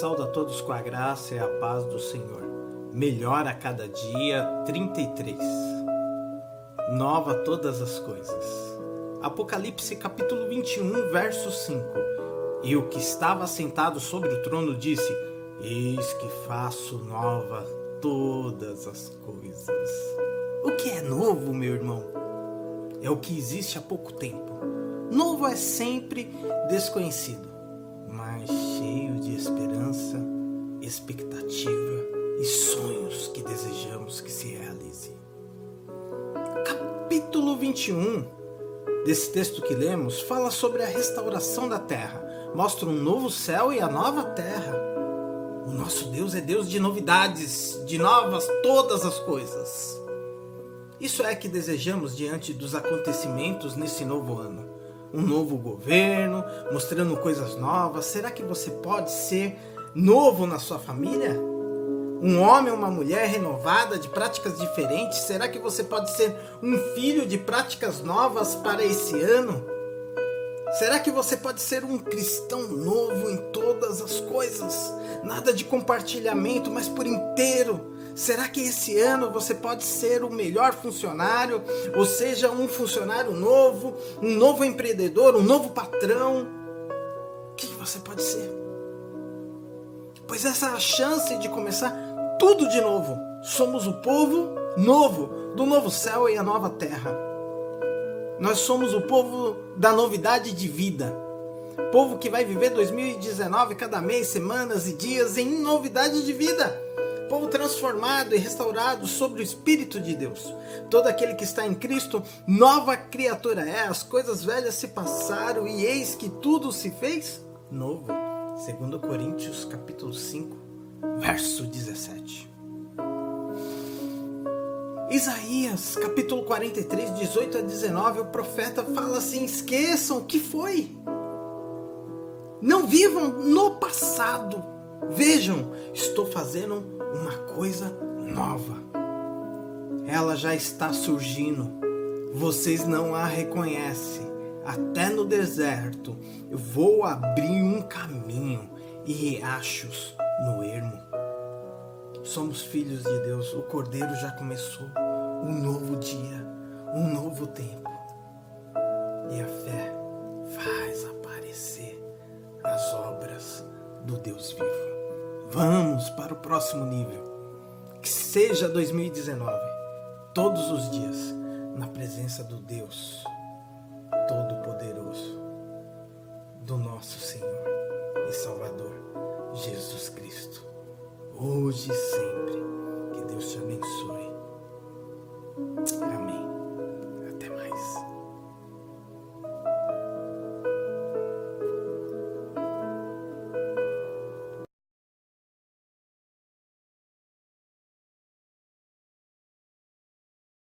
Saúdo a todos com a graça e a paz do Senhor. Melhor a cada dia, 33. Nova todas as coisas. Apocalipse capítulo 21, verso 5. E o que estava sentado sobre o trono disse: Eis que faço nova todas as coisas. O que é novo, meu irmão? É o que existe há pouco tempo. Novo é sempre desconhecido cheio de esperança, expectativa e sonhos que desejamos que se realize. Capítulo 21 desse texto que lemos fala sobre a restauração da terra, mostra um novo céu e a nova terra. O nosso Deus é Deus de novidades, de novas todas as coisas. Isso é que desejamos diante dos acontecimentos nesse novo ano um novo governo, mostrando coisas novas. Será que você pode ser novo na sua família? Um homem ou uma mulher renovada de práticas diferentes? Será que você pode ser um filho de práticas novas para esse ano? Será que você pode ser um cristão novo em todas as coisas? Nada de compartilhamento, mas por inteiro Será que esse ano você pode ser o melhor funcionário, ou seja, um funcionário novo, um novo empreendedor, um novo patrão? O que você pode ser? Pois essa é a chance de começar tudo de novo. Somos o povo novo do novo céu e a nova terra. Nós somos o povo da novidade de vida. Povo que vai viver 2019 cada mês, semanas e dias em novidade de vida povo transformado e restaurado sobre o Espírito de Deus. Todo aquele que está em Cristo, nova criatura é. As coisas velhas se passaram e eis que tudo se fez novo. Segundo Coríntios capítulo 5, verso 17. Isaías, capítulo 43, 18 a 19, o profeta fala assim: esqueçam o que foi. Não vivam no passado. Vejam, estou fazendo uma coisa nova. Ela já está surgindo. Vocês não a reconhecem. Até no deserto eu vou abrir um caminho e riachos no ermo. Somos filhos de Deus. O Cordeiro já começou. Um novo dia, um novo tempo. E a fé faz aparecer do Deus vivo. Vamos para o próximo nível. Que seja 2019, todos os dias, na presença do Deus Todo-Poderoso, do nosso Senhor e Salvador Jesus Cristo, hoje e sempre. Que Deus te abençoe.